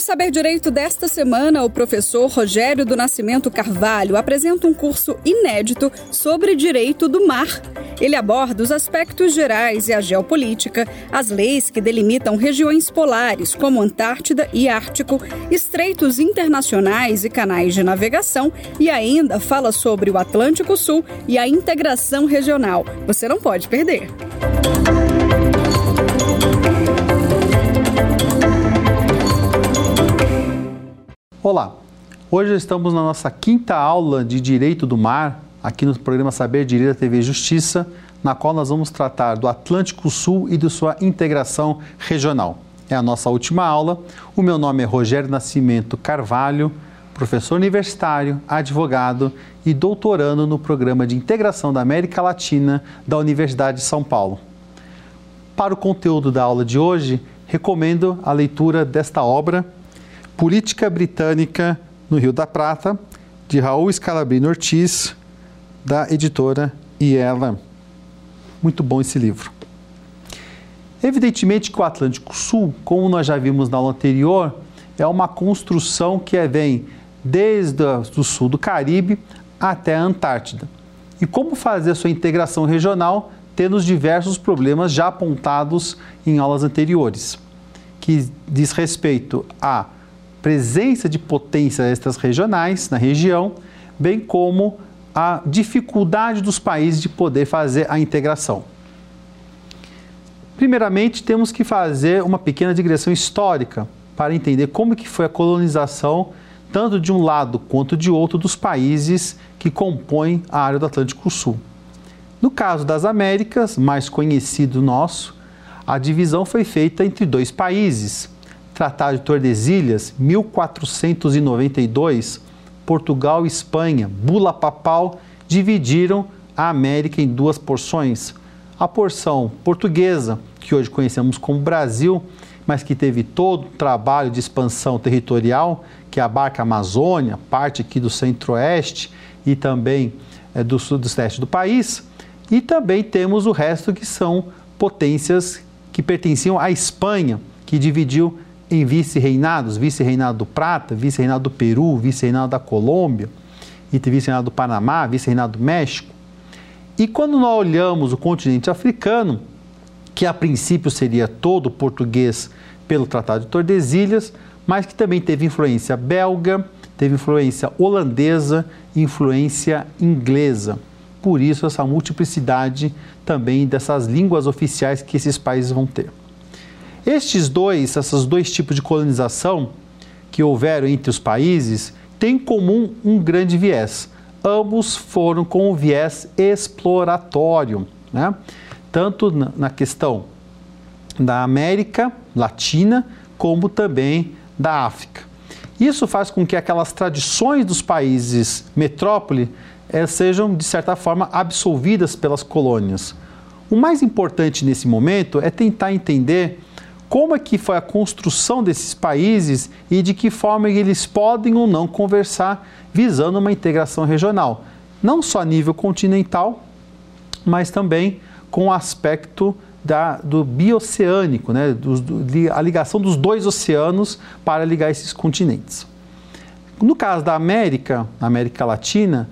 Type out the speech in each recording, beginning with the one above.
No Saber Direito desta semana, o professor Rogério do Nascimento Carvalho apresenta um curso inédito sobre direito do mar. Ele aborda os aspectos gerais e a geopolítica, as leis que delimitam regiões polares, como Antártida e Ártico, estreitos internacionais e canais de navegação, e ainda fala sobre o Atlântico Sul e a integração regional. Você não pode perder. Olá, hoje estamos na nossa quinta aula de Direito do Mar, aqui no programa Saber Direito da TV Justiça, na qual nós vamos tratar do Atlântico Sul e de sua integração regional. É a nossa última aula. O meu nome é Rogério Nascimento Carvalho, professor universitário, advogado e doutorando no programa de integração da América Latina da Universidade de São Paulo. Para o conteúdo da aula de hoje, recomendo a leitura desta obra Política Britânica no Rio da Prata, de Raul Scalabrino Ortiz, da editora Iela. Muito bom esse livro. Evidentemente que o Atlântico Sul, como nós já vimos na aula anterior, é uma construção que é, vem desde o sul do Caribe até a Antártida. E como fazer a sua integração regional, tendo os diversos problemas já apontados em aulas anteriores, que diz respeito a presença de potências extras regionais na região, bem como a dificuldade dos países de poder fazer a integração. Primeiramente, temos que fazer uma pequena digressão histórica para entender como que foi a colonização tanto de um lado quanto de outro dos países que compõem a área do Atlântico Sul. No caso das Américas, mais conhecido nosso, a divisão foi feita entre dois países, Tratado de Tordesilhas, 1492, Portugal e Espanha, bula papal, dividiram a América em duas porções. A porção portuguesa, que hoje conhecemos como Brasil, mas que teve todo o trabalho de expansão territorial, que abarca a Amazônia, parte aqui do centro-oeste e também é, do sudeste do país. E também temos o resto que são potências que pertenciam à Espanha, que dividiu em vice-reinados, vice-reinado do Prata, vice-reinado do Peru, vice-reinado da Colômbia, e vice-reinado do Panamá, vice-reinado do México. E quando nós olhamos o continente africano, que a princípio seria todo português pelo Tratado de Tordesilhas, mas que também teve influência belga, teve influência holandesa, influência inglesa. Por isso essa multiplicidade também dessas línguas oficiais que esses países vão ter. Estes dois, esses dois tipos de colonização que houveram entre os países, têm em comum um grande viés. Ambos foram com o viés exploratório, né? tanto na questão da América Latina, como também da África. Isso faz com que aquelas tradições dos países metrópole eh, sejam, de certa forma, absolvidas pelas colônias. O mais importante nesse momento é tentar entender como é que foi a construção desses países e de que forma eles podem ou não conversar visando uma integração regional, não só a nível continental, mas também com o aspecto da, do bioceânico, né, do, do, a ligação dos dois oceanos para ligar esses continentes. No caso da América, América Latina,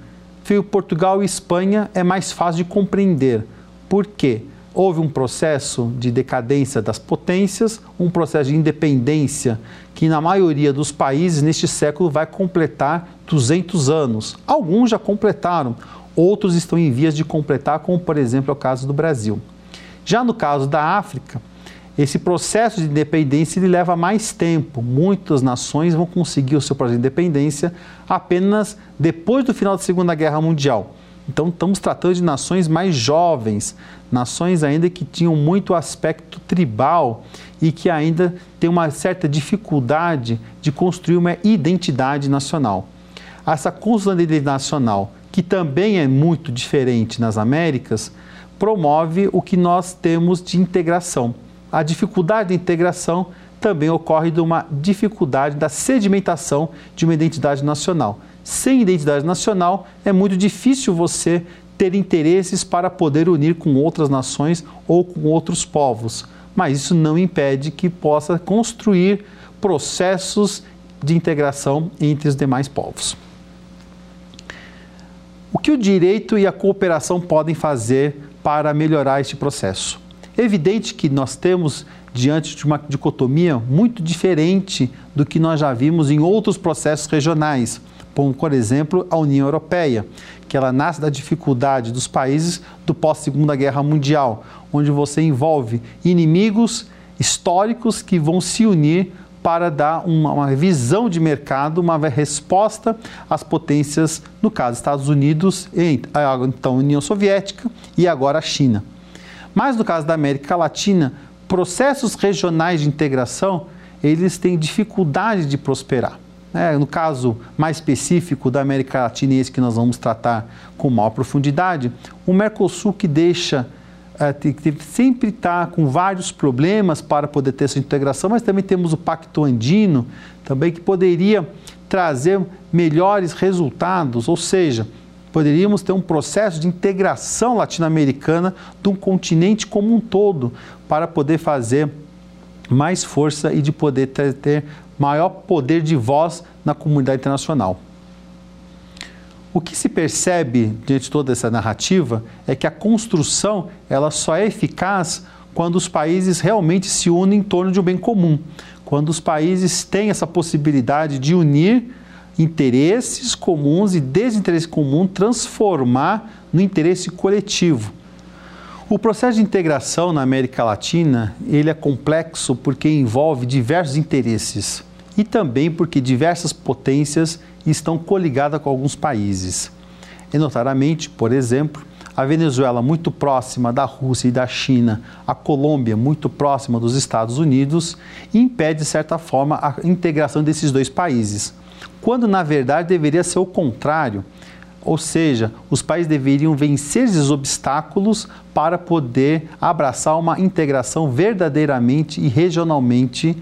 Portugal e Espanha é mais fácil de compreender. Por quê? Houve um processo de decadência das potências, um processo de independência que, na maioria dos países, neste século vai completar 200 anos. Alguns já completaram, outros estão em vias de completar, como, por exemplo, é o caso do Brasil. Já no caso da África, esse processo de independência ele leva mais tempo. Muitas nações vão conseguir o seu processo de independência apenas depois do final da Segunda Guerra Mundial. Então, estamos tratando de nações mais jovens, nações ainda que tinham muito aspecto tribal e que ainda têm uma certa dificuldade de construir uma identidade nacional. Essa construção da identidade nacional, que também é muito diferente nas Américas, promove o que nós temos de integração. A dificuldade de integração também ocorre de uma dificuldade da sedimentação de uma identidade nacional sem identidade nacional, é muito difícil você ter interesses para poder unir com outras nações ou com outros povos. mas isso não impede que possa construir processos de integração entre os demais povos. O que o direito e a cooperação podem fazer para melhorar este processo? É evidente que nós temos diante de uma dicotomia muito diferente do que nós já vimos em outros processos regionais, como, por exemplo, a União Europeia, que ela nasce da dificuldade dos países do pós-Segunda Guerra Mundial, onde você envolve inimigos históricos que vão se unir para dar uma, uma, visão de mercado, uma resposta às potências, no caso, Estados Unidos, então União Soviética e agora a China. Mas no caso da América Latina, processos regionais de integração, eles têm dificuldade de prosperar. É, no caso mais específico da América Latina, esse que nós vamos tratar com maior profundidade, o Mercosul que deixa é, sempre está com vários problemas para poder ter essa integração, mas também temos o Pacto Andino, também que poderia trazer melhores resultados, ou seja, poderíamos ter um processo de integração latino-americana de um continente como um todo, para poder fazer mais força e de poder ter maior poder de voz na comunidade internacional. O que se percebe diante de toda essa narrativa é que a construção ela só é eficaz quando os países realmente se unem em torno de um bem comum, quando os países têm essa possibilidade de unir interesses comuns e desinteresse comum transformar no interesse coletivo. O processo de integração na América Latina, ele é complexo porque envolve diversos interesses e também porque diversas potências estão coligadas com alguns países. E notadamente, por exemplo, a Venezuela muito próxima da Rússia e da China, a Colômbia muito próxima dos Estados Unidos, impede de certa forma a integração desses dois países, quando na verdade deveria ser o contrário. Ou seja, os países deveriam vencer esses obstáculos para poder abraçar uma integração verdadeiramente e regionalmente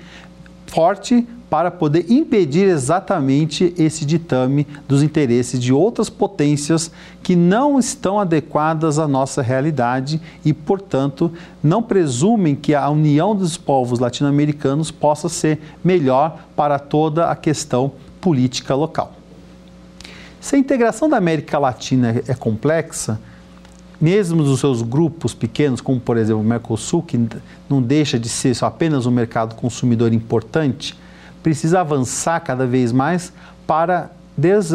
forte para poder impedir exatamente esse ditame dos interesses de outras potências que não estão adequadas à nossa realidade e, portanto, não presumem que a união dos povos latino-americanos possa ser melhor para toda a questão política local. Se a integração da América Latina é complexa, mesmo nos seus grupos pequenos, como por exemplo o Mercosul, que não deixa de ser apenas um mercado consumidor importante, precisa avançar cada vez mais para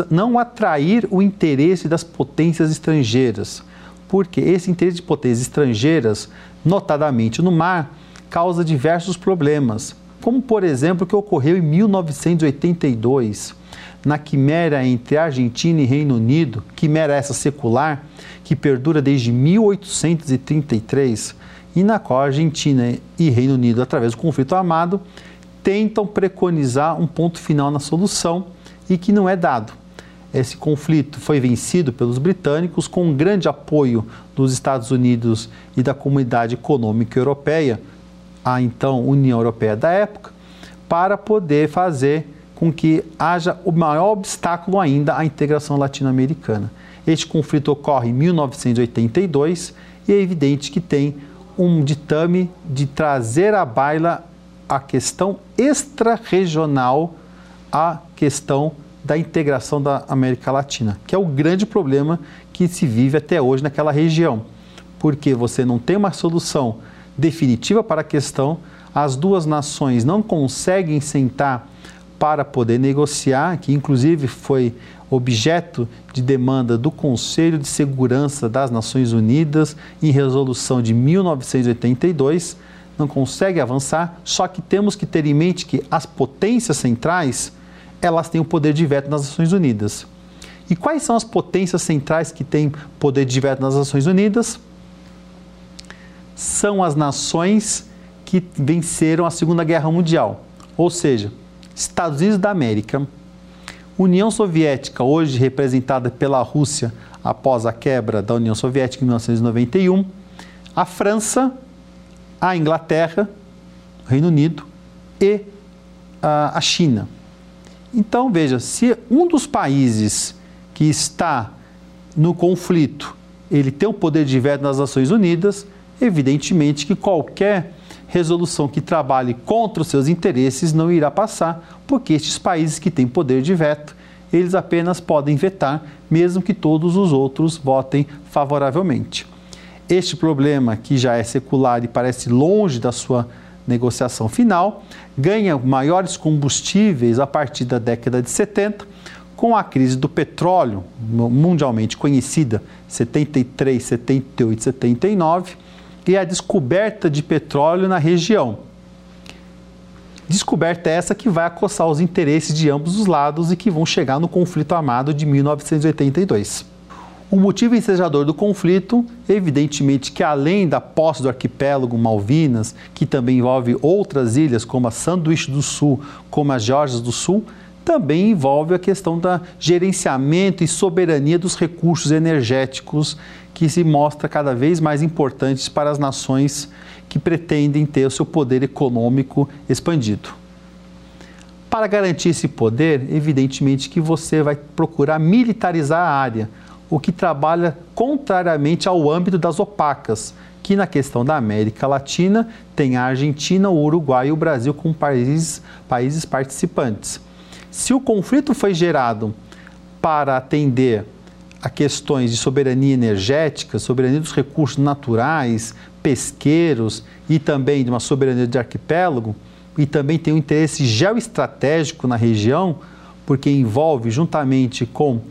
não atrair o interesse das potências estrangeiras, porque esse interesse de potências estrangeiras, notadamente no mar, causa diversos problemas, como por exemplo o que ocorreu em 1982, na quimera entre Argentina e Reino Unido, quimera essa secular, que perdura desde 1833, e na qual Argentina e Reino Unido, através do conflito armado, tentam preconizar um ponto final na solução e que não é dado. Esse conflito foi vencido pelos britânicos com um grande apoio dos Estados Unidos e da Comunidade Econômica Europeia, a então União Europeia da época, para poder fazer com que haja o maior obstáculo ainda à integração latino-americana. Este conflito ocorre em 1982 e é evidente que tem um ditame de trazer à baila a questão extra-regional à questão da integração da América Latina, que é o grande problema que se vive até hoje naquela região, porque você não tem uma solução definitiva para a questão, as duas nações não conseguem sentar para poder negociar, que inclusive foi objeto de demanda do Conselho de Segurança das Nações Unidas em resolução de 1982 não consegue avançar, só que temos que ter em mente que as potências centrais, elas têm o poder de veto nas Nações Unidas. E quais são as potências centrais que têm poder de veto nas Nações Unidas? São as nações que venceram a Segunda Guerra Mundial, ou seja, Estados Unidos da América, União Soviética, hoje representada pela Rússia após a quebra da União Soviética em 1991, a França a Inglaterra, Reino Unido e a China. Então, veja, se um dos países que está no conflito, ele tem o poder de veto nas Nações Unidas, evidentemente que qualquer resolução que trabalhe contra os seus interesses não irá passar, porque estes países que têm poder de veto, eles apenas podem vetar, mesmo que todos os outros votem favoravelmente. Este problema, que já é secular e parece longe da sua negociação final, ganha maiores combustíveis a partir da década de 70, com a crise do petróleo, mundialmente conhecida, 73, 78, 79, e a descoberta de petróleo na região. Descoberta essa que vai acossar os interesses de ambos os lados e que vão chegar no conflito armado de 1982. O motivo ensejador do conflito, evidentemente que além da posse do arquipélago Malvinas, que também envolve outras ilhas como a Sanduíche do Sul, como as Geórgias do Sul, também envolve a questão da gerenciamento e soberania dos recursos energéticos que se mostra cada vez mais importantes para as nações que pretendem ter o seu poder econômico expandido. Para garantir esse poder, evidentemente que você vai procurar militarizar a área, o que trabalha contrariamente ao âmbito das opacas, que na questão da América Latina tem a Argentina, o Uruguai e o Brasil como países, países participantes. Se o conflito foi gerado para atender a questões de soberania energética, soberania dos recursos naturais, pesqueiros e também de uma soberania de arquipélago, e também tem um interesse geoestratégico na região, porque envolve juntamente com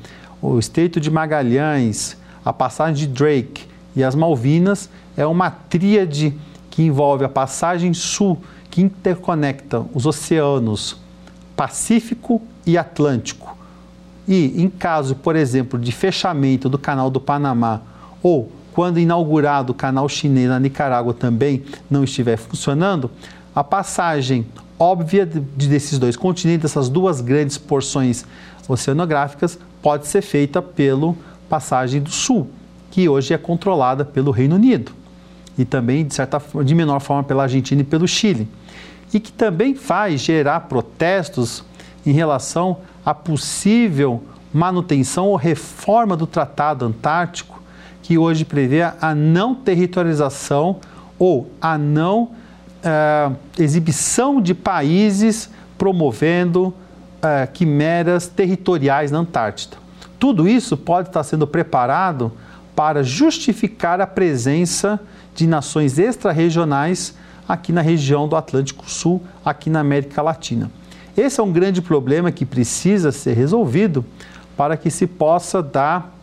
o Estreito de Magalhães, a passagem de Drake e as Malvinas, é uma tríade que envolve a passagem sul, que interconecta os oceanos Pacífico e Atlântico. E em caso, por exemplo, de fechamento do Canal do Panamá ou quando inaugurado o canal chinês na Nicarágua também não estiver funcionando, a passagem óbvia de, desses dois continentes, dessas duas grandes porções oceanográficas, pode ser feita pelo passagem do sul, que hoje é controlada pelo Reino Unido e também de certa de menor forma pela Argentina e pelo Chile, e que também faz gerar protestos em relação à possível manutenção ou reforma do Tratado Antártico, que hoje prevê a não territorialização ou a não uh, exibição de países promovendo uh, quimeras territoriais na Antártida. Tudo isso pode estar sendo preparado para justificar a presença de nações extra-regionais aqui na região do Atlântico Sul, aqui na América Latina. Esse é um grande problema que precisa ser resolvido para que se possa dar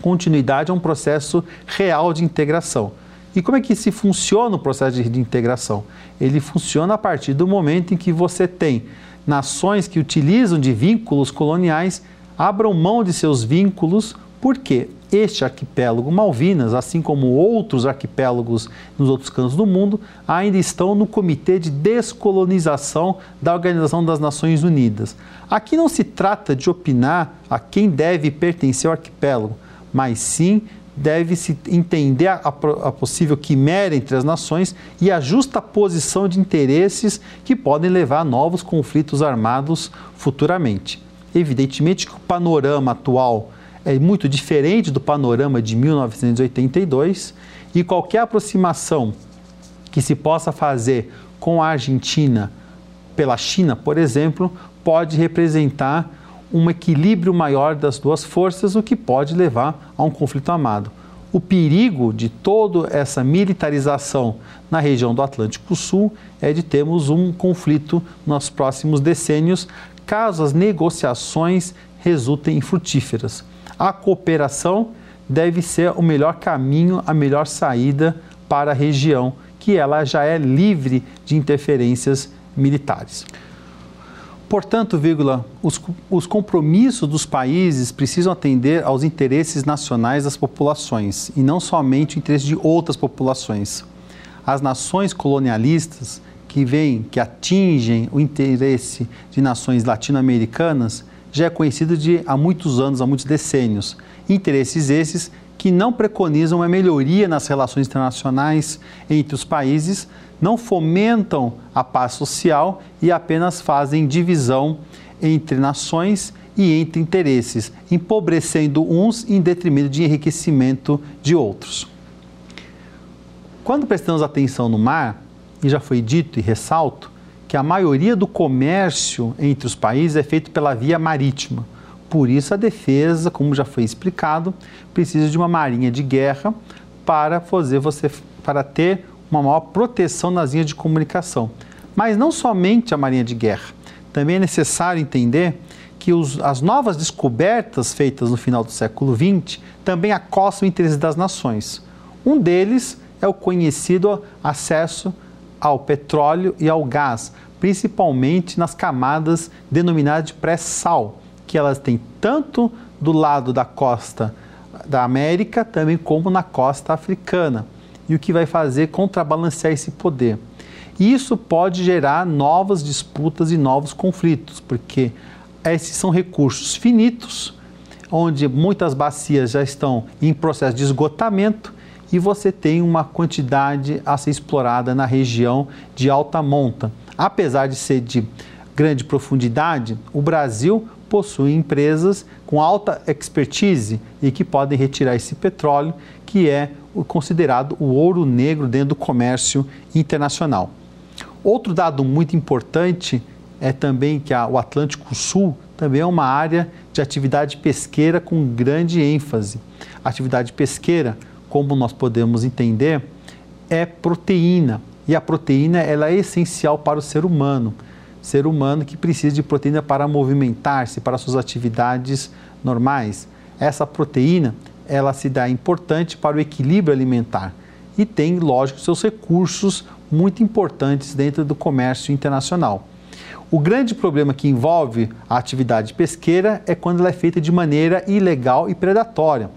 continuidade a um processo real de integração. E como é que se funciona o processo de integração? Ele funciona a partir do momento em que você tem nações que utilizam de vínculos coloniais abram mão de seus vínculos, porque este arquipélago Malvinas, assim como outros arquipélagos nos outros cantos do mundo, ainda estão no Comitê de Descolonização da Organização das Nações Unidas. Aqui não se trata de opinar a quem deve pertencer ao arquipélago, mas sim deve-se entender a, a, possível quimera entre as nações e a justa posição de interesses que podem levar a novos conflitos armados futuramente. Evidentemente que o panorama atual é muito diferente do panorama de 1982 e qualquer aproximação que se possa fazer com a Argentina pela China, por exemplo, pode representar um equilíbrio maior das duas forças, o que pode levar a um conflito armado. O perigo de toda essa militarização na região do Atlântico Sul é de termos um conflito nos próximos decênios, caso as negociações resultem infrutíferas. A cooperação deve ser o melhor caminho, a melhor saída para a região, que ela já é livre de interferências militares. Portanto, vírgula, os, os compromissos dos países precisam atender aos interesses nacionais das populações e não somente o interesse de outras populações. As nações colonialistas que vêm, que atingem o interesse de nações latino-americanas, já é conhecido de há muitos anos, há muitos decênios. Interesses esses que não preconizam uma melhoria nas relações internacionais entre os países, não fomentam a paz social e apenas fazem divisão entre nações e entre interesses, empobrecendo uns em detrimento de enriquecimento de outros. Quando prestamos atenção no mar, e já foi dito e ressalto que a maioria do comércio entre os países é feito pela via marítima. Por isso, a defesa, como já foi explicado, precisa de uma marinha de guerra para fazer você para ter uma maior proteção nas linhas de comunicação. Mas não somente a marinha de guerra. Também é necessário entender que os, as novas descobertas feitas no final do século XX também acostam o interesse das nações. Um deles é o conhecido acesso ao petróleo e ao gás, principalmente nas camadas denominadas de pré-sal, que elas têm tanto do lado da costa da América, também como na costa africana, e o que vai fazer contrabalancear esse poder. Isso pode gerar novas disputas e novos conflitos, porque esses são recursos finitos, onde muitas bacias já estão em processo de esgotamento e você tem uma quantidade a ser explorada na região de alta monta. Apesar de ser de grande profundidade, o Brasil possuem empresas com alta expertise e que podem retirar esse petróleo, que é considerado o ouro negro dentro do comércio internacional. Outro dado muito importante é também que o Atlântico Sul também é uma área de atividade pesqueira com grande ênfase. A atividade pesqueira, como nós podemos entender, é proteína e a proteína ela é essencial para o ser humano ser humano que precisa de proteína para movimentar-se, para suas atividades normais. Essa proteína, ela se dá importante para o equilíbrio alimentar e tem, lógico, seus recursos muito importantes dentro do comércio internacional. O grande problema que envolve a atividade pesqueira é quando ela é feita de maneira ilegal e predatória.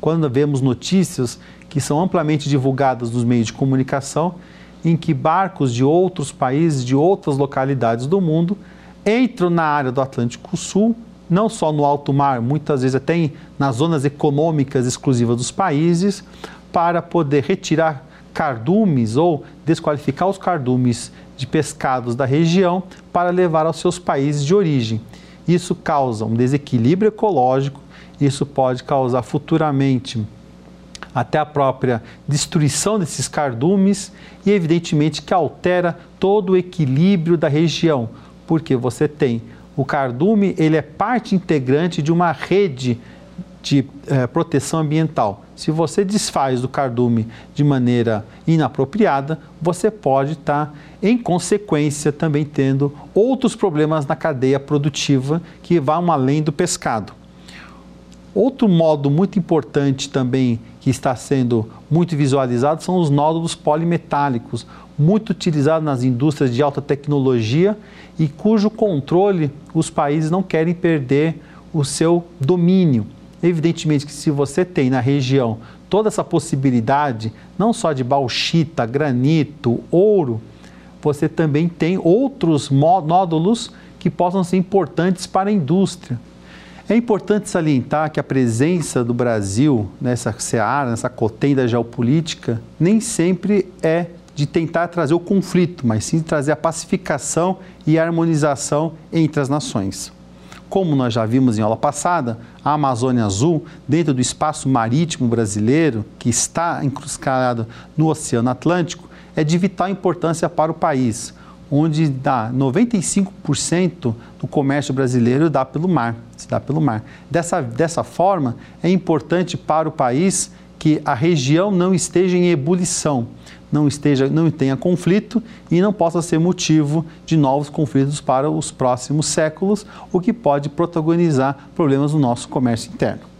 Quando vemos notícias que são amplamente divulgadas nos meios de comunicação em que barcos de outros países, de outras localidades do mundo, entram na área do Atlântico Sul, não só no alto mar, muitas vezes até nas zonas econômicas exclusivas dos países, para poder retirar cardumes ou desqualificar os cardumes de pescados da região para levar aos seus países de origem. Isso causa um desequilíbrio ecológico, isso pode causar futuramente até a própria destruição desses cardumes e, evidentemente, que altera todo o equilíbrio da região, porque você tem o cardume, ele é parte integrante de uma rede de eh, proteção ambiental. Se você desfaz do cardume de maneira inapropriada, você pode estar, tá, em consequência, também tendo outros problemas na cadeia produtiva que vão além do pescado. Outro modo muito importante também que está sendo muito visualizado são os nódulos polimetálicos, muito utilizados nas indústrias de alta tecnologia e cujo controle os países não querem perder o seu domínio. Evidentemente que se você tem na região toda essa possibilidade, não só de bauxita, granito, ouro, você também tem outros nódulos que possam ser importantes para a indústria. É importante salientar que a presença do Brasil nessa seara, nessa cotenda geopolítica, nem sempre é de tentar trazer o conflito, mas sim trazer a pacificação e a harmonização entre as nações. Como nós já vimos em aula passada, a Amazônia Azul, dentro do espaço marítimo brasileiro, que está encruscado no Oceano Atlântico, é de vital importância para o país, onde dá 95% do comércio brasileiro dá pelo mar, se dá pelo mar. Dessa, dessa forma, é importante para o país que a região não esteja em ebulição, não esteja, não tenha conflito e não possa ser motivo de novos conflitos para os próximos séculos, o que pode protagonizar problemas no nosso comércio interno.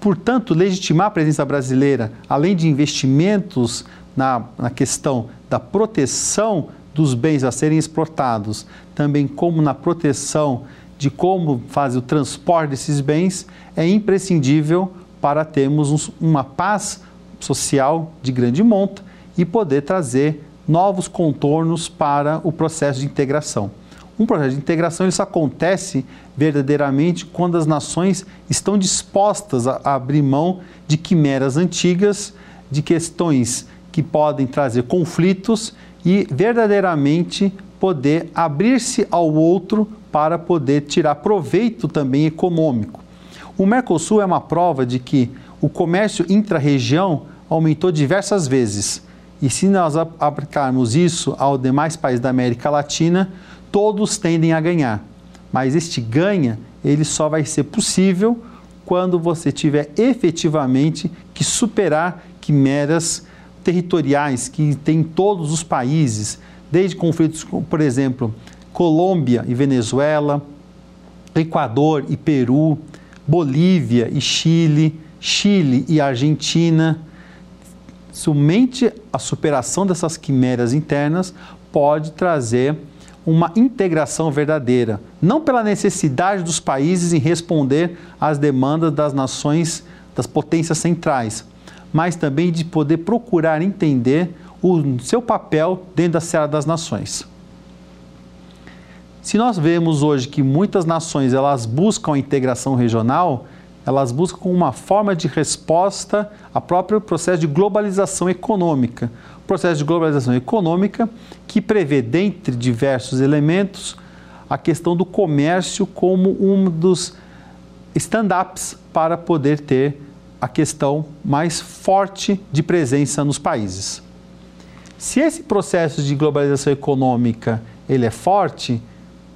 Portanto, legitimar a presença brasileira, além de investimentos na, na questão da proteção dos bens a serem exportados, também como na proteção de como faz o transporte desses bens, é imprescindível para termos uma paz social de grande monta e poder trazer novos contornos para o processo de integração. Um processo de integração isso acontece verdadeiramente quando as nações estão dispostas a abrir mão de quimeras antigas, de questões que podem trazer conflitos e verdadeiramente poder abrir-se ao outro para poder tirar proveito também econômico. O Mercosul é uma prova de que o comércio intra-região aumentou diversas vezes E se nós aplicarmos isso aos demais países da América Latina, todos tendem a ganhar. Mas este ganha, ele só vai ser possível quando você tiver efetivamente que superar quimeras territoriais que tem todos os países, desde conflitos, por exemplo, Colômbia e Venezuela, Equador e Peru, Bolívia e Chile, Chile e Argentina. Somente a superação dessas quimeras internas pode trazer uma integração verdadeira, não pela necessidade dos países em responder às demandas das nações, das potências centrais, mas também de poder procurar entender o seu papel dentro da seara das nações. Se nós vemos hoje que muitas nações elas buscam a integração regional, elas buscam uma forma de resposta ao próprio processo de globalização econômica. O processo de globalização econômica que prevê, dentre diversos elementos, a questão do comércio como um dos stand-ups para poder ter a questão mais forte de presença nos países. Se esse processo de globalização econômica ele é forte,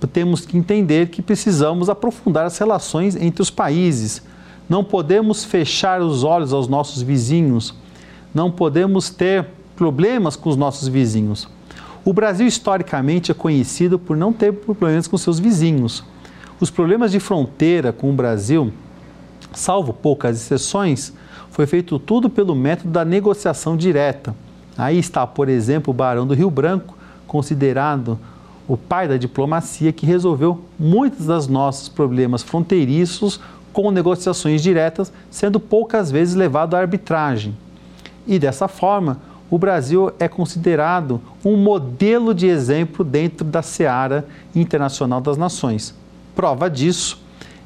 temos que entender que precisamos aprofundar as relações entre os países. Não podemos fechar os olhos aos nossos vizinhos. Não podemos ter problemas com os nossos vizinhos. O Brasil historicamente é conhecido por não ter problemas com seus vizinhos. Os problemas de fronteira com o Brasil, salvo poucas exceções, foi feito tudo pelo método da negociação direta. Aí está, por exemplo, o Barão do Rio Branco, considerado o pai da diplomacia, que resolveu muitos dos nossos problemas fronteiriços com negociações diretas, sendo poucas vezes levado à arbitragem. E dessa forma, o Brasil é considerado um modelo de exemplo dentro da seara internacional das nações. Prova disso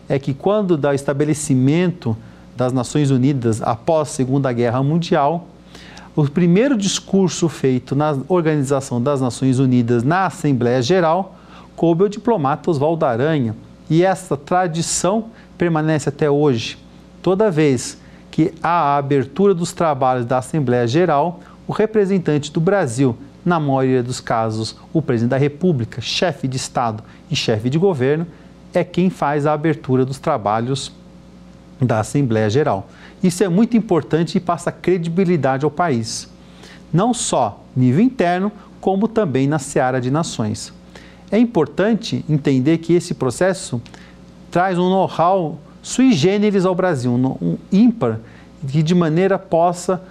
é que quando dá o estabelecimento das Nações Unidas após a Segunda Guerra Mundial, o primeiro discurso feito na Organização das Nações Unidas na Assembleia Geral coube ao diplomata Oswaldo Aranha. E essa tradição permanece até hoje. Toda vez que há a abertura dos trabalhos da Assembleia Geral, o representante do Brasil, na maioria dos casos, o presidente da República, chefe de Estado e chefe de governo, é quem faz a abertura dos trabalhos da Assembleia Geral. Isso é muito importante e passa credibilidade ao país, não só nível interno, como também na seara de nações. É importante entender que esse processo traz um know-how sui generis ao Brasil, um ímpar, que de maneira possa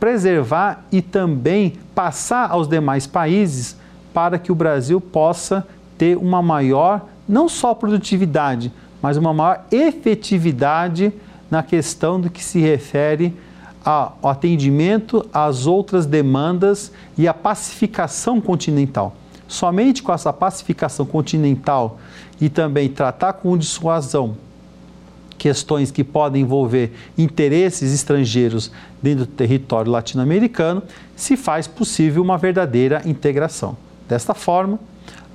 preservar e também passar aos demais países para que o Brasil possa ter uma maior, não só produtividade, mas uma maior efetividade na questão do que se refere ao atendimento às outras demandas e à pacificação continental. Somente com essa pacificação continental e também tratar com dissuasão questões que podem envolver interesses estrangeiros dentro do território latino-americano, se faz possível uma verdadeira integração. Desta forma,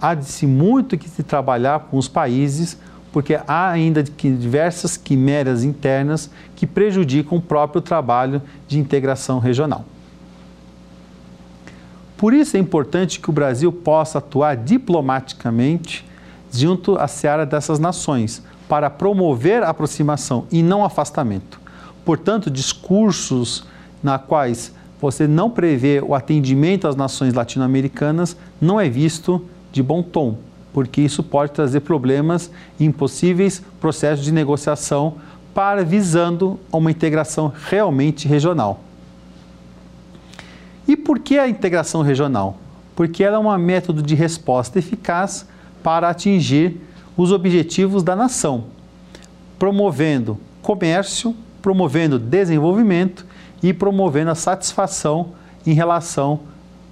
há-de-se muito que se trabalhar com os países porque há ainda diversas quimeras internas que prejudicam o próprio trabalho de integração regional. Por isso é importante que o Brasil possa atuar diplomaticamente junto à seara dessas nações, para promover a aproximação e não afastamento. Portanto, discursos na quais você não prevê o atendimento às nações latino-americanas não é visto de bom tom porque isso pode trazer problemas e impossíveis processos de negociação para visando uma integração realmente regional. E por que a integração regional? Porque ela é um método de resposta eficaz para atingir os objetivos da nação, promovendo comércio, promovendo desenvolvimento e promovendo a satisfação em relação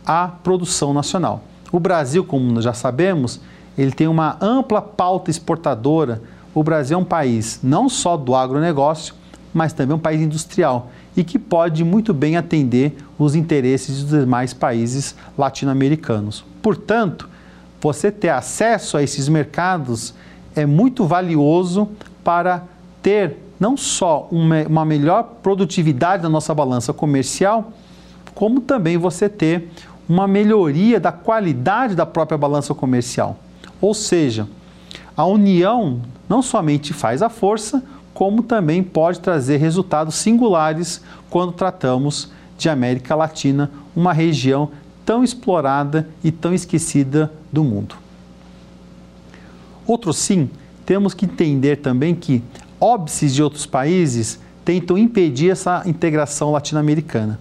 à produção nacional. O Brasil, como já sabemos, ele tem uma ampla pauta exportadora. O Brasil é um país não só do agronegócio, mas também um país industrial e que pode muito bem atender os interesses dos demais países latino-americanos. Portanto, você ter acesso a esses mercados é muito valioso para ter não só uma, uma melhor produtividade da nossa balança comercial, como também você ter uma melhoria da qualidade da própria balança comercial. Ou seja, a união não somente faz a força, como também pode trazer resultados singulares quando tratamos de América Latina, uma região tão explorada e tão esquecida do mundo. Outro sim, temos que entender também que óbices de outros países tentam impedir essa integração latino-americana.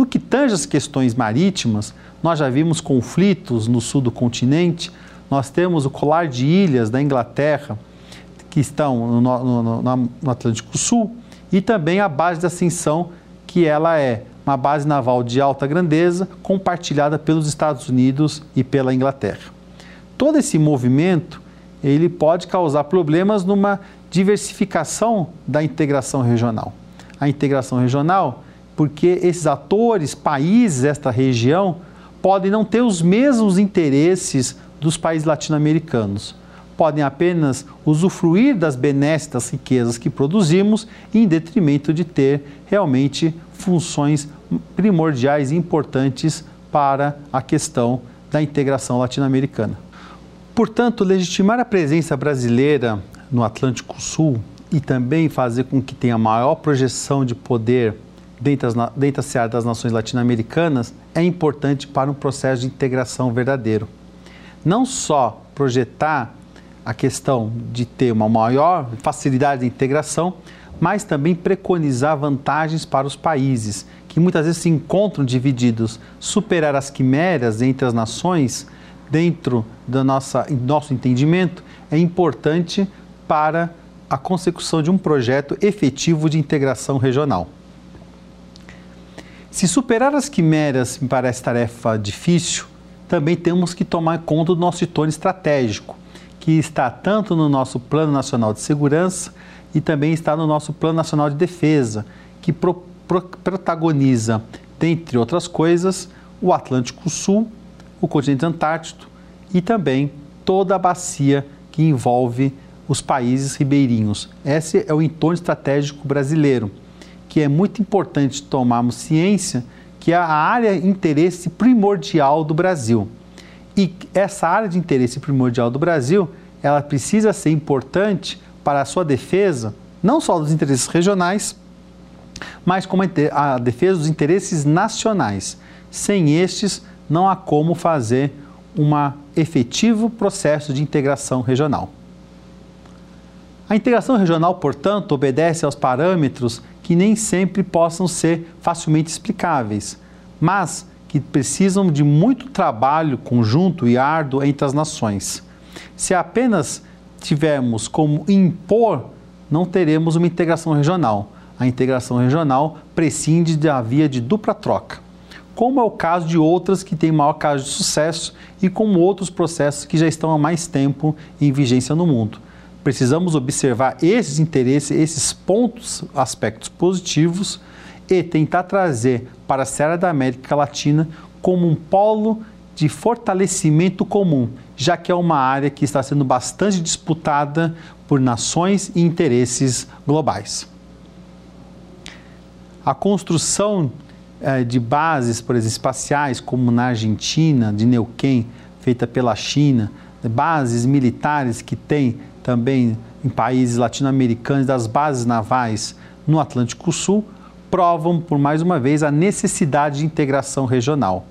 No que tange as questões marítimas, nós já vimos conflitos no sul do continente, nós temos o colar de ilhas da Inglaterra, que estão no, no, no, Atlântico Sul, e também a base de Ascensão, que ela é uma base naval de alta grandeza, compartilhada pelos Estados Unidos e pela Inglaterra. Todo esse movimento ele pode causar problemas numa diversificação da integração regional. A integração regional, porque esses atores, países desta região, podem não ter os mesmos interesses dos países latino-americanos. Podem apenas usufruir das benesses, das riquezas que produzimos, em detrimento de ter realmente funções primordiais e importantes para a questão da integração latino-americana. Portanto, legitimar a presença brasileira no Atlântico Sul e também fazer com que tenha maior projeção de poder dentro, da das nações latino-americanas é importante para um processo de integração verdadeiro. Não só projetar a questão de ter uma maior facilidade de integração, mas também preconizar vantagens para os países que muitas vezes se encontram divididos, superar as quimeras entre as nações dentro do nosso entendimento é importante para a consecução de um projeto efetivo de integração regional. Se superar as quimeras me parece tarefa difícil, também temos que tomar conta do nosso setor estratégico, que está tanto no nosso Plano Nacional de Segurança e também está no nosso Plano Nacional de Defesa, que pro, pro, protagoniza, dentre outras coisas, o Atlântico Sul, o continente Antártico e também toda a bacia que envolve os países ribeirinhos. Esse é o entorno estratégico brasileiro, que é muito importante tomarmos ciência que é a área de interesse primordial do Brasil. E essa área de interesse primordial do Brasil, ela precisa ser importante para a sua defesa, não só dos interesses regionais, mas como a defesa dos interesses nacionais. Sem estes, não há como fazer um efetivo processo de integração regional. A integração regional, portanto, obedece aos parâmetros que nem sempre possam ser facilmente explicáveis, mas que precisam de muito trabalho conjunto e árduo entre as nações. Se apenas tivermos como impor, não teremos uma integração regional. A integração regional prescinde da via de dupla troca, como é o caso de outras que têm maior caso de sucesso e como outros processos que já estão há mais tempo em vigência no mundo precisamos observar esses interesses, esses pontos, aspectos positivos e tentar trazer para a Serra da América Latina como um polo de fortalecimento comum, já que é uma área que está sendo bastante disputada por nações e interesses globais. A construção eh, de bases, por exemplo, espaciais, como na Argentina, de Neuquén, feita pela China, bases militares que têm também em países latino-americanos, das bases navais no Atlântico Sul, provam por mais uma vez a necessidade de integração regional.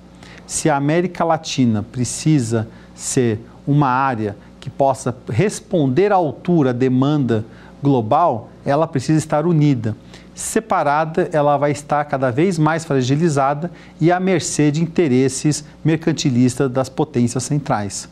Se a América Latina precisa ser uma área que possa responder à altura à demanda global, ela precisa estar unida. Separada, ela vai estar cada vez mais fragilizada e à mercê de interesses mercantilistas das potências centrais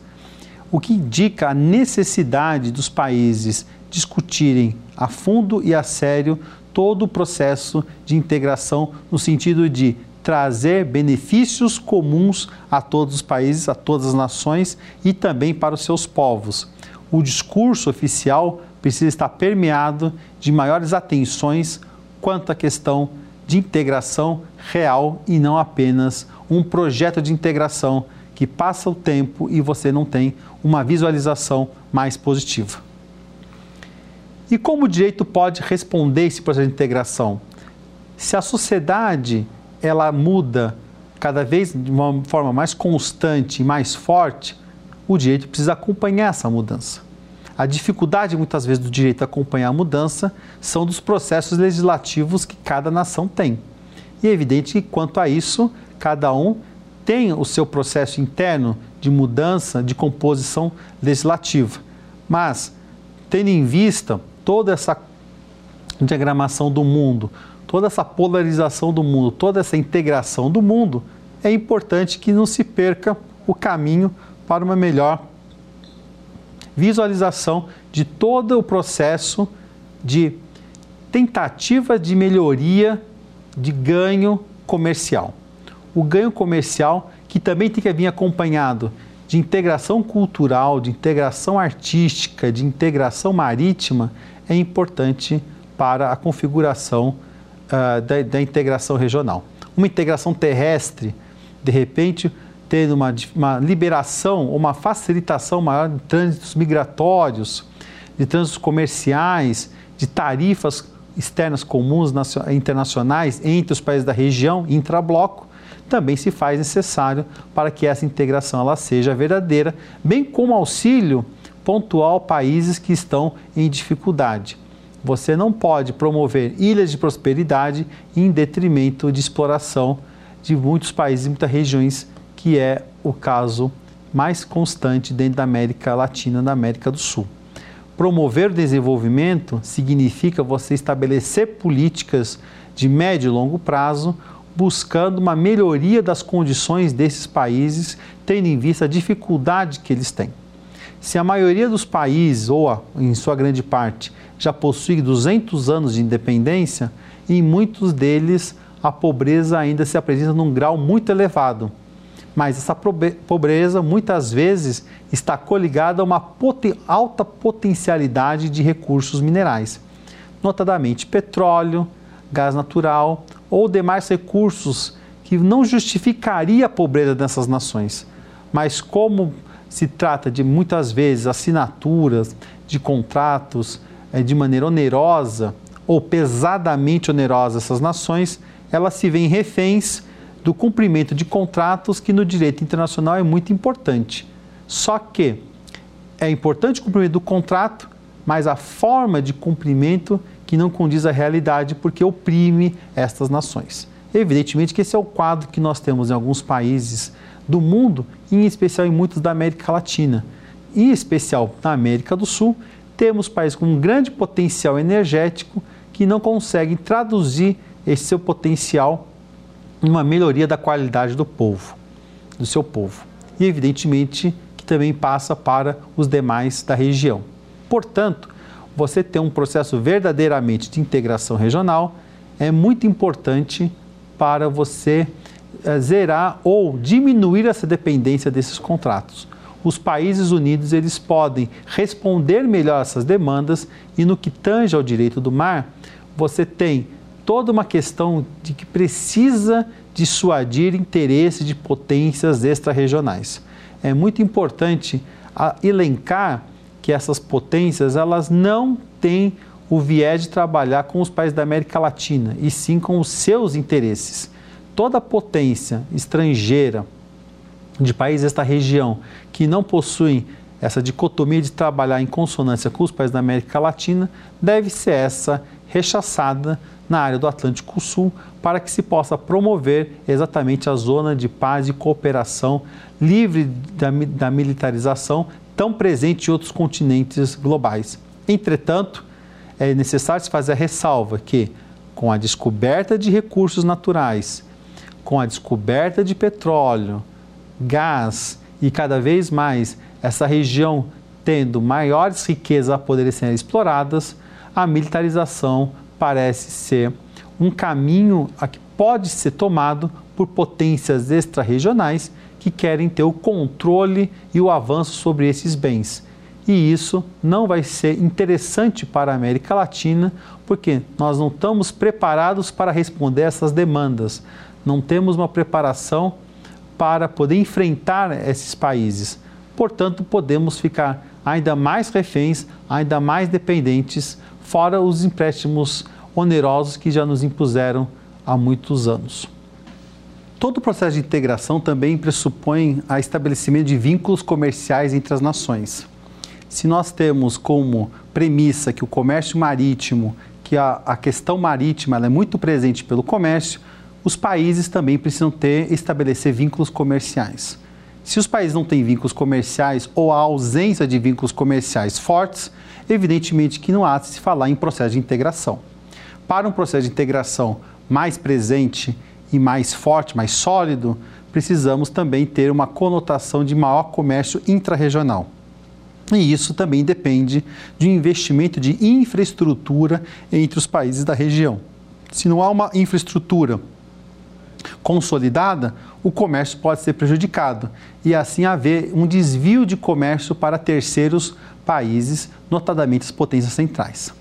o que indica a necessidade dos países discutirem a fundo e a sério todo o processo de integração no sentido de trazer benefícios comuns a todos os países, a todas as nações e também para os seus povos. O discurso oficial precisa estar permeado de maiores atenções quanto à questão de integração real e não apenas um projeto de integração que passa o tempo e você não tem uma visualização mais positiva. E como o direito pode responder esse processo de integração? Se a sociedade ela muda cada vez de uma forma mais constante e mais forte, o direito precisa acompanhar essa mudança. A dificuldade, muitas vezes, do direito acompanhar a mudança são dos processos legislativos que cada nação tem. E é evidente que, quanto a isso, cada um tem o seu processo interno de mudança de composição legislativa. Mas, tendo em vista toda essa diagramação do mundo, toda essa polarização do mundo, toda essa integração do mundo, é importante que não se perca o caminho para uma melhor visualização de todo o processo de tentativa de melhoria de ganho comercial. O ganho comercial que também tem que vir acompanhado de integração cultural, de integração artística, de integração marítima, é importante para a configuração uh, da, da integração regional. Uma integração terrestre, de repente, tendo uma, uma liberação uma facilitação maior de trânsitos migratórios, de trânsitos comerciais, de tarifas externas comuns internacionais entre os países da região, intrabloco, também se faz necessário para que essa integração ela seja verdadeira, bem como auxílio pontual a países que estão em dificuldade. Você não pode promover ilhas de prosperidade em detrimento de exploração de muitos países e muitas regiões que é o caso mais constante dentro da América Latina da América do Sul. Promover o desenvolvimento significa você estabelecer políticas de médio e longo prazo, buscando uma melhoria das condições desses países, tendo em vista a dificuldade que eles têm. Se a maioria dos países, ou em sua grande parte, já possui 200 anos de independência, em muitos deles a pobreza ainda se apresenta num grau muito elevado mas essa pobreza muitas vezes está coligada a uma alta potencialidade de recursos minerais, notadamente petróleo, gás natural ou demais recursos que não justificaria a pobreza dessas nações. Mas como se trata de muitas vezes assinaturas de contratos é, de maneira onerosa ou pesadamente onerosa essas nações, elas se veem reféns do cumprimento de contratos que no direito internacional é muito importante. Só que é importante o cumprimento do contrato, mas a forma de cumprimento que não condiz à realidade porque oprime estas nações. Evidentemente que esse é o quadro que nós temos em alguns países do mundo, em especial em muitos da América Latina. Em especial na América do Sul, temos países com um grande potencial energético que não conseguem traduzir esse seu potencial uma melhoria da qualidade do povo, do seu povo. E evidentemente que também passa para os demais da região. Portanto, você ter um processo verdadeiramente de integração regional é muito importante para você é, zerar ou diminuir essa dependência desses contratos. Os países unidos eles podem responder melhor essas demandas e no que tange ao direito do mar, você tem toda uma questão de que precisa dissuadir interesses de potências extra-regionais. É muito importante elencar que essas potências elas não têm o viés de trabalhar com os países da América Latina, e sim com os seus interesses. Toda potência estrangeira de países desta região que não possuem essa dicotomia de trabalhar em consonância com os países da América Latina deve ser essa rechaçada na área do Atlântico Sul para que se possa promover exatamente a zona de paz e cooperação livre da, da militarização tão presente em outros continentes globais. Entretanto, é necessário se fazer a ressalva que, com a descoberta de recursos naturais, com a descoberta de petróleo, gás e cada vez mais essa região tendo maiores riquezas a poderem ser exploradas, a militarização parece ser um caminho a que pode ser tomado por potências extra-regionais que querem ter o controle e o avanço sobre esses bens. E isso não vai ser interessante para a América Latina, porque nós não estamos preparados para responder essas demandas. Não temos uma preparação para poder enfrentar esses países. Portanto, podemos ficar ainda mais reféns, ainda mais dependentes fora os empréstimos onerosos que já nos impuseram há muitos anos. Todo o processo de integração também pressupõe a estabelecimento de vínculos comerciais entre as nações. Se nós temos como premissa que o comércio marítimo, que a, a questão marítima é muito presente pelo comércio, os países também precisam ter estabelecer vínculos comerciais. Se os países não têm vínculos comerciais ou a ausência de vínculos comerciais fortes, evidentemente que não há de se falar em processo de integração. Para um processo de integração mais presente e mais forte, mais sólido, precisamos também ter uma conotação de maior comércio intrarregional. E isso também depende de um investimento de infraestrutura entre os países da região. Se não há uma infraestrutura consolidada, o comércio pode ser prejudicado e assim haver um desvio de comércio para terceiros países, notadamente as potências centrais.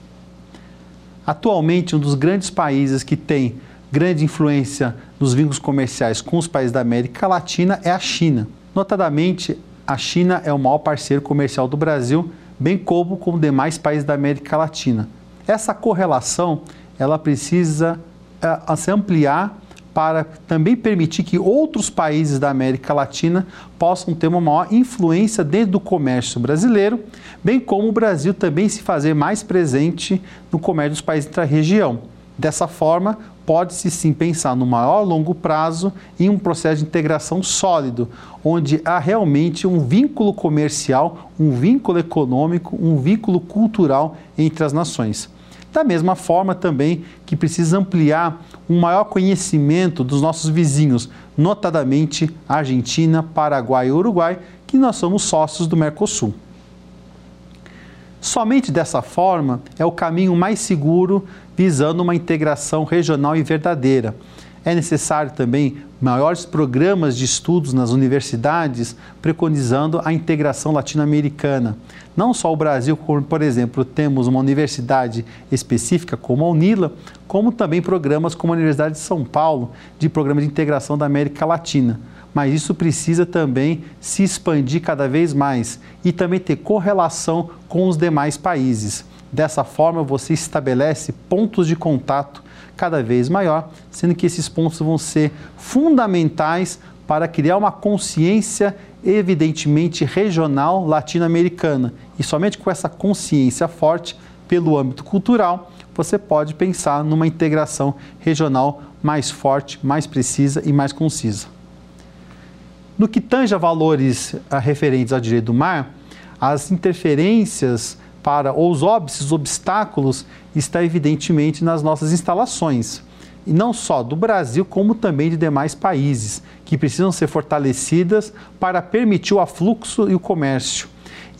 Atualmente, um dos grandes países que tem grande influência nos vínculos comerciais com os países da América Latina é a China. Notadamente, a China é o maior parceiro comercial do Brasil, bem como com demais países da América Latina. Essa correlação ela precisa uh, se ampliar para também permitir que outros países da América Latina possam ter uma maior influência dentro do comércio brasileiro, bem como o Brasil também se fazer mais presente no comércio dos países da região. Dessa forma, pode-se sim pensar no maior longo prazo em um processo de integração sólido, onde há realmente um vínculo comercial, um vínculo econômico, um vínculo cultural entre as nações. Da mesma forma também que precisa ampliar um maior conhecimento dos nossos vizinhos, notadamente Argentina, Paraguai e Uruguai, que nós somos sócios do Mercosul. Somente dessa forma é o caminho mais seguro visando uma integração regional e verdadeira. É necessário também maiores programas de estudos nas universidades preconizando a integração latino-americana. Não só o Brasil, como, por exemplo, temos uma universidade específica como a UNILA, como também programas como a Universidade de São Paulo, de programa de integração da América Latina. Mas isso precisa também se expandir cada vez mais e também ter correlação com os demais países. Dessa forma, você estabelece pontos de contato cada vez maior, sendo que esses pontos vão ser fundamentais para criar uma consciência evidentemente regional latino-americana. E somente com essa consciência forte pelo âmbito cultural, você pode pensar numa integração regional mais forte, mais precisa e mais concisa. No que tange a valores referentes ao direito do mar, as interferências para os óbices, obstáculos, está evidentemente nas nossas instalações. E não só do Brasil, como também de demais países, que precisam ser fortalecidas para permitir o afluxo e o comércio.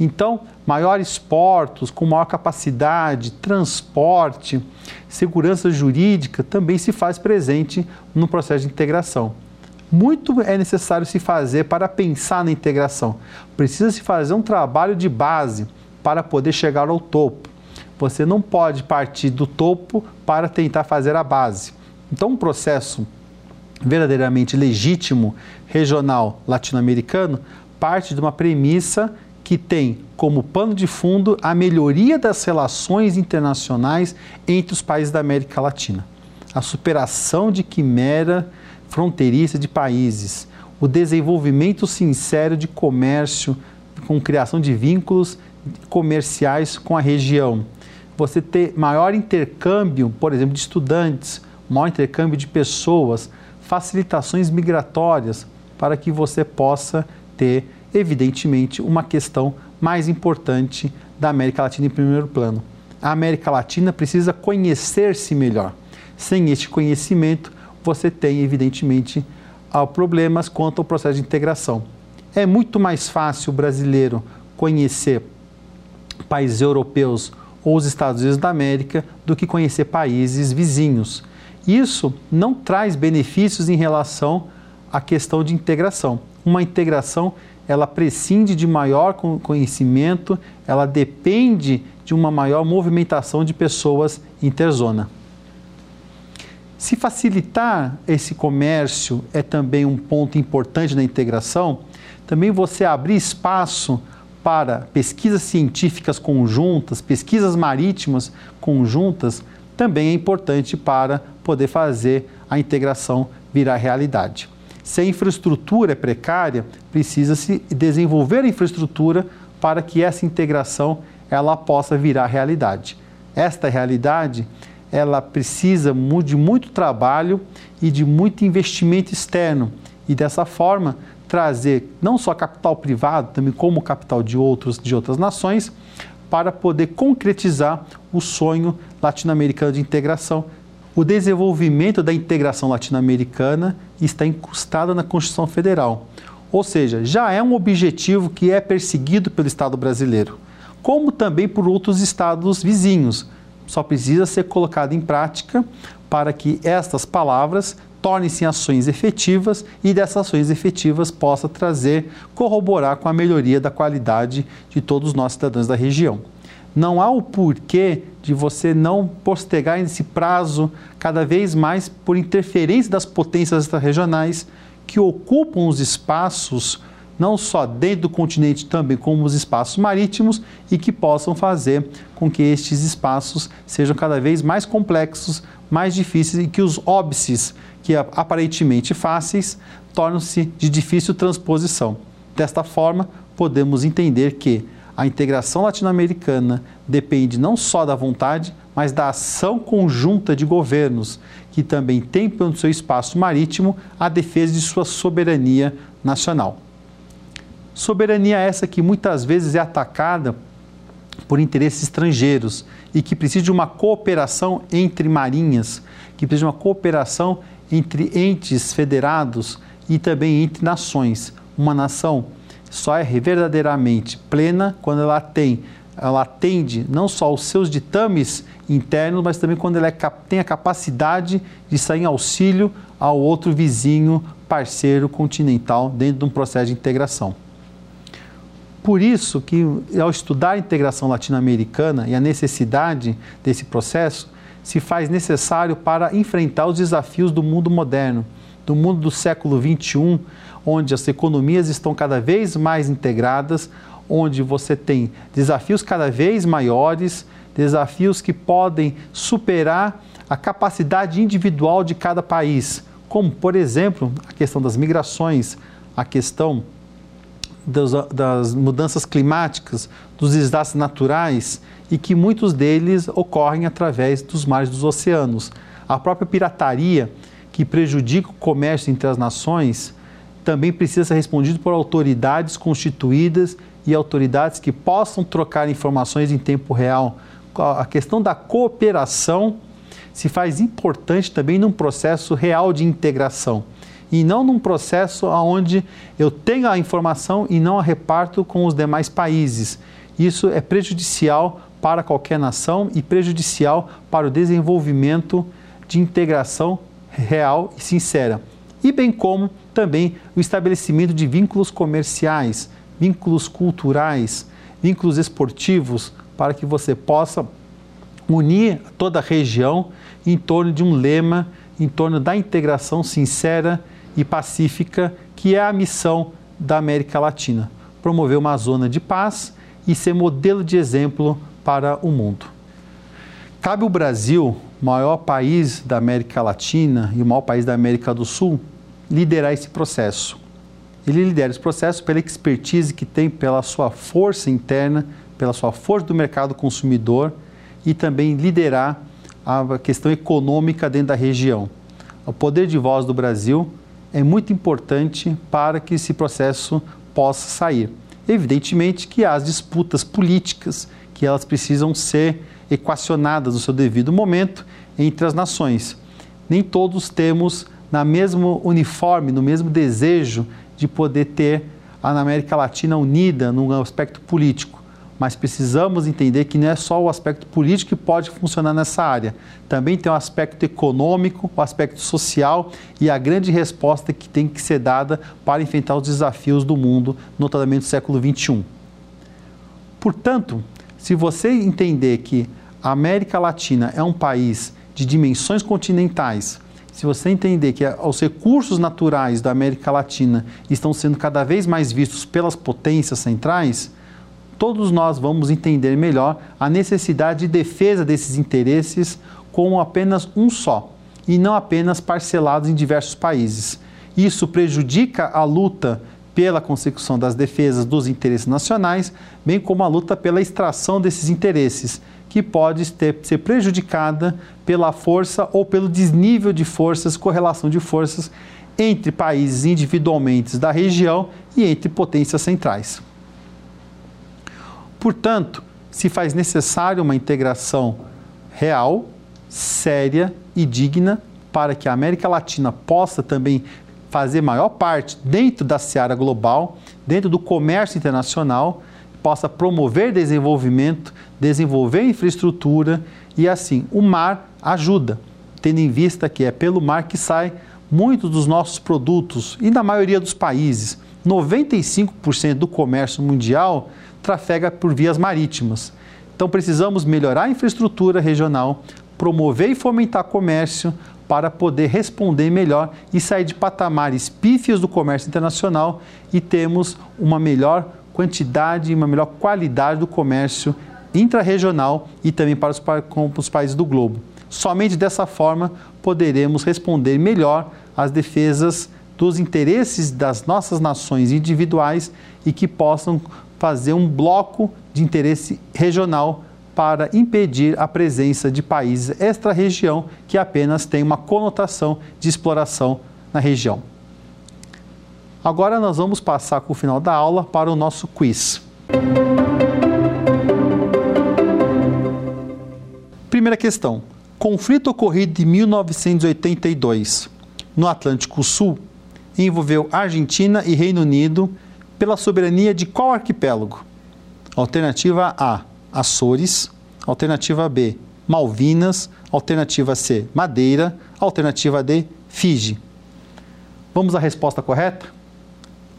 Então, maiores portos, com maior capacidade, transporte, segurança jurídica também se faz presente no processo de integração. Muito é necessário se fazer para pensar na integração. Precisa se fazer um trabalho de base para poder chegar ao topo. Você não pode partir do topo para tentar fazer a base. Então, um processo verdadeiramente legítimo, regional, latino-americano, parte de uma premissa que tem como pano de fundo a melhoria das relações internacionais entre os países da América Latina, a superação de quimera fronteiriça de países, o desenvolvimento sincero de comércio com criação de vínculos comerciais com a região. Você ter maior intercâmbio, por exemplo, de estudantes, maior intercâmbio de pessoas, facilitações migratórias, para que você possa ter, evidentemente, uma questão mais importante da América Latina em primeiro plano. A América Latina precisa conhecer-se melhor. Sem este conhecimento, você tem, evidentemente, problemas quanto ao processo de integração. É muito mais fácil o brasileiro conhecer países europeus ou os Estados Unidos da América do que conhecer países vizinhos. Isso não traz benefícios em relação à questão de integração. Uma integração ela prescinde de maior conhecimento, ela depende de uma maior movimentação de pessoas interzona. Se facilitar esse comércio é também um ponto importante na integração, também você abrir espaço para pesquisas científicas conjuntas, pesquisas marítimas conjuntas, também é importante para poder fazer a integração virar realidade. Se a infraestrutura é precária, precisa-se desenvolver a infraestrutura para que essa integração ela possa virar realidade. Esta realidade ela precisa de muito trabalho e de muito investimento externo e dessa forma trazer não só capital privado, também como capital de outros de outras nações, para poder concretizar o sonho latino-americano de integração. O desenvolvimento da integração latino-americana está incrustado na Constituição Federal. Ou seja, já é um objetivo que é perseguido pelo Estado brasileiro, como também por outros estados vizinhos. Só precisa ser colocado em prática para que estas palavras tornem-se ações efetivas e dessas ações efetivas possa trazer, corroborar com a melhoria da qualidade de todos nós cidadãos da região. Não há o porquê de você não postergar esse prazo cada vez mais por interferência das potências extra-regionais que ocupam os espaços não só dentro do continente, também como os espaços marítimos e que possam fazer com que estes espaços sejam cada vez mais complexos, mais difíceis e que os óbices, que aparentemente fáceis, tornam-se de difícil transposição. Desta forma, podemos entender que a integração latino-americana depende não só da vontade, mas da ação conjunta de governos que também têm no seu espaço marítimo a defesa de sua soberania nacional. Soberania essa que muitas vezes é atacada por interesses estrangeiros e que precisa de uma cooperação entre marinhas, que precisa de uma cooperação entre entes federados e também entre nações. Uma nação só é verdadeiramente plena quando ela tem, ela atende não só os seus ditames internos, mas também quando ela é, tem a capacidade de sair em auxílio ao outro vizinho, parceiro continental dentro de um processo de integração por isso que, ao estudar a integração latino-americana e a necessidade desse processo, se faz necessário para enfrentar os desafios do mundo moderno, do mundo do século XXI, onde as economias estão cada vez mais integradas, onde você tem desafios cada vez maiores, desafios que podem superar a capacidade individual de cada país, como, por exemplo, a questão das migrações, a questão das, mudanças climáticas, dos desastres naturais e que muitos deles ocorrem através dos mares dos oceanos. A própria pirataria, que prejudica o comércio entre as nações, também precisa ser respondido por autoridades constituídas e autoridades que possam trocar informações em tempo real. A questão da cooperação se faz importante também num processo real de integração e não num processo onde eu tenho a informação e não a reparto com os demais países. Isso é prejudicial para qualquer nação e prejudicial para o desenvolvimento de integração real e sincera. E bem como também o estabelecimento de vínculos comerciais, vínculos culturais, vínculos esportivos, para que você possa unir toda a região em torno de um lema, em torno da integração sincera e pacífica, que é a missão da América Latina: promover uma zona de paz e ser modelo de exemplo para o mundo. Cabe o Brasil, maior país da América Latina e o maior país da América do Sul, liderar esse processo. Ele lidera esse processo pela expertise que tem, pela sua força interna, pela sua força do mercado consumidor e também liderar a questão econômica dentro da região. O poder de voz do Brasil é muito importante para que esse processo possa sair. Evidentemente que há as disputas políticas, que elas precisam ser equacionadas no seu devido momento entre as nações. Nem todos temos na mesmo uniforme, no mesmo desejo de poder ter a América Latina unida no aspecto político mas precisamos entender que não é só o aspecto político que pode funcionar nessa área. Também tem o aspecto econômico, o aspecto social e a grande resposta que tem que ser dada para enfrentar os desafios do mundo, notadamente do século XXI. Portanto, se você entender que a América Latina é um país de dimensões continentais, se você entender que os recursos naturais da América Latina estão sendo cada vez mais vistos pelas potências centrais, todos nós vamos entender melhor a necessidade de defesa desses interesses como apenas um só e não apenas parcelados em diversos países. Isso prejudica a luta pela consecução das defesas dos interesses nacionais, bem como a luta pela extração desses interesses, que pode ter, ser prejudicada pela força ou pelo desnível de forças, correlação de forças entre países individualmente da região e entre potências centrais. Portanto, se faz necessário uma integração real, séria e digna para que a América Latina possa também fazer maior parte dentro da seara global, dentro do comércio internacional, possa promover desenvolvimento, desenvolver infraestrutura e assim o mar ajuda, tendo em vista que é pelo mar que sai muitos dos nossos produtos e na maioria dos países, 95% do comércio mundial trafega por vias marítimas. Então precisamos melhorar a infraestrutura regional, promover e fomentar comércio para poder responder melhor e sair de patamares pífios do comércio internacional e termos uma melhor quantidade e uma melhor qualidade do comércio intrarregional e também para os, para os países do globo. Somente dessa forma poderemos responder melhor às defesas dos interesses das nossas nações individuais e que possam fazer um bloco de interesse regional para impedir a presença de países extra-região que apenas têm uma conotação de exploração na região. Agora nós vamos passar com o final da aula para o nosso quiz. Primeira questão. Conflito ocorrido em 1982 no Atlântico Sul envolveu Argentina e Reino Unido pela soberania de qual arquipélago? Alternativa A: Açores. Alternativa B: Malvinas. Alternativa C: Madeira. Alternativa D: Fiji. Vamos à resposta correta?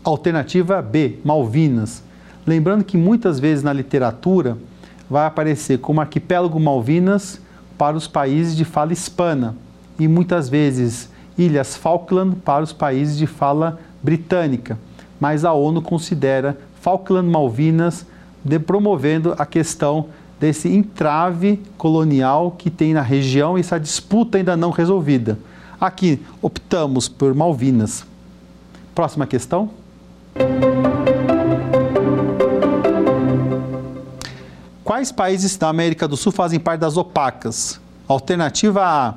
Alternativa B: Malvinas. Lembrando que muitas vezes na literatura vai aparecer como arquipélago Malvinas para os países de fala hispana e muitas vezes Ilhas Falkland para os países de fala britânica. Mas a ONU considera Falkland Malvinas de promovendo a questão desse entrave colonial que tem na região e essa disputa ainda não resolvida. Aqui optamos por Malvinas. Próxima questão. Quais países da América do Sul fazem parte das opacas? Alternativa A: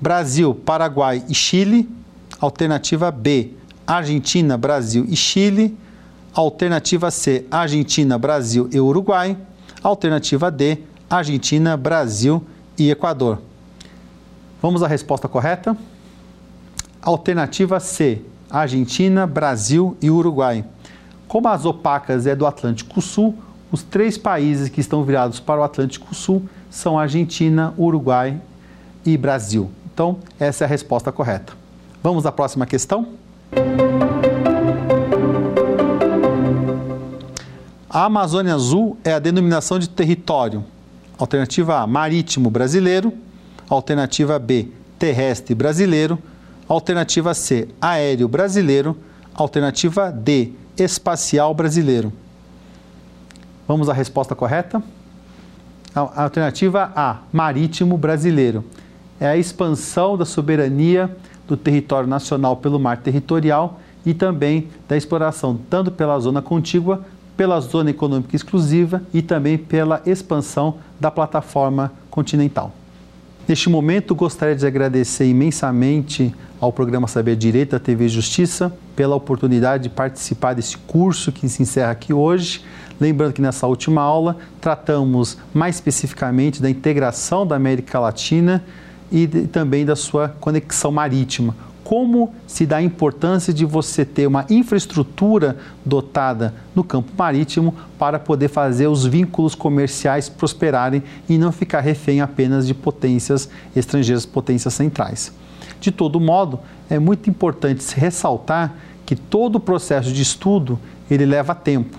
Brasil, Paraguai e Chile. Alternativa B: Argentina, Brasil e Chile. Alternativa C: Argentina, Brasil e Uruguai. Alternativa D: Argentina, Brasil e Equador. Vamos à resposta correta? Alternativa C: Argentina, Brasil e Uruguai. Como as opacas é do Atlântico Sul, os três países que estão virados para o Atlântico Sul são Argentina, Uruguai e Brasil. Então, essa é a resposta correta. Vamos à próxima questão? A Amazônia Azul é a denominação de território. Alternativa A, marítimo brasileiro. Alternativa B, terrestre brasileiro. Alternativa C, aéreo brasileiro. Alternativa D, espacial brasileiro. Vamos à resposta correta? A alternativa A, marítimo brasileiro. É a expansão da soberania do território nacional pelo mar territorial e também da exploração tanto pela zona contígua, pela zona econômica exclusiva e também pela expansão da plataforma continental. Neste momento, gostaria de agradecer imensamente ao programa Saber Direito da TV Justiça pela oportunidade de participar desse curso que se encerra aqui hoje. Lembrando que nessa última aula tratamos mais especificamente da integração da América Latina e de, também da sua conexão marítima. Como se dá a importância de você ter uma infraestrutura dotada no campo marítimo para poder fazer os vínculos comerciais prosperarem e não ficar refém apenas de potências estrangeiras, potências centrais. De todo modo, é muito importante se ressaltar que todo o processo de estudo ele leva tempo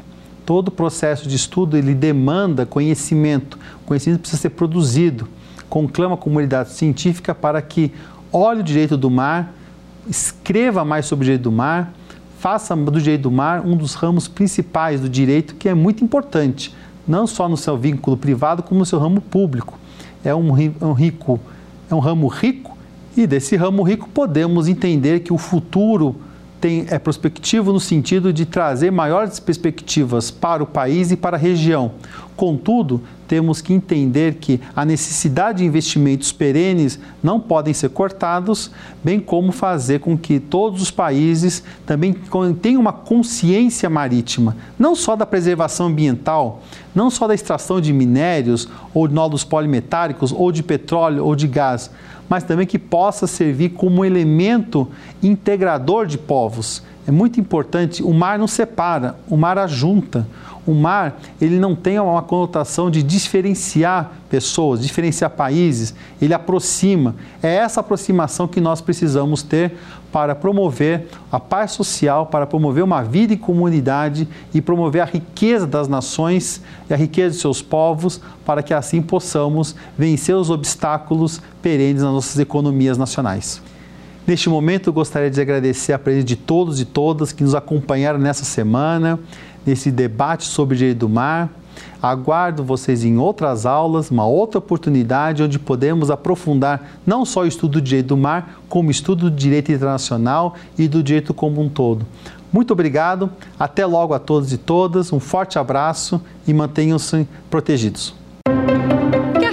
todo o processo de estudo ele demanda conhecimento. O conhecimento precisa ser produzido. Conclama a comunidade científica para que olhe o direito do mar, escreva mais sobre o direito do mar, faça do direito do mar um dos ramos principais do direito que é muito importante, não só no seu vínculo privado, como no seu ramo público. É um, rico, é um ramo rico e desse ramo rico podemos entender que o futuro tem, é prospectivo no sentido de trazer maiores perspectivas para o país e para a região. Contudo, temos que entender que a necessidade de investimentos perenes não podem ser cortados, bem como fazer com que todos os países também tenham uma consciência marítima, não só da preservação ambiental, não só da extração de minérios ou de nódulos polimetálicos ou de petróleo ou de gás, mas também que possa servir como elemento integrador de povos. É muito importante, o mar não separa, o mar ajunta o mar ele não tem uma conotação de diferenciar pessoas, diferenciar países, ele aproxima. É essa aproximação que nós precisamos ter para promover a paz social, para promover uma vida em comunidade e promover a riqueza das nações e a riqueza de seus povos, para que assim possamos vencer os obstáculos perenes nas nossas economias nacionais. Neste momento, eu gostaria de agradecer a presença de todos e todas que nos acompanharam nessa semana nesse debate sobre o direito do mar. Aguardo vocês em outras aulas, uma outra oportunidade onde podemos aprofundar não só o estudo do direito do mar, como o estudo do direito internacional e do direito como um todo. Muito obrigado, até logo a todos e todas, um forte abraço e mantenham-se protegidos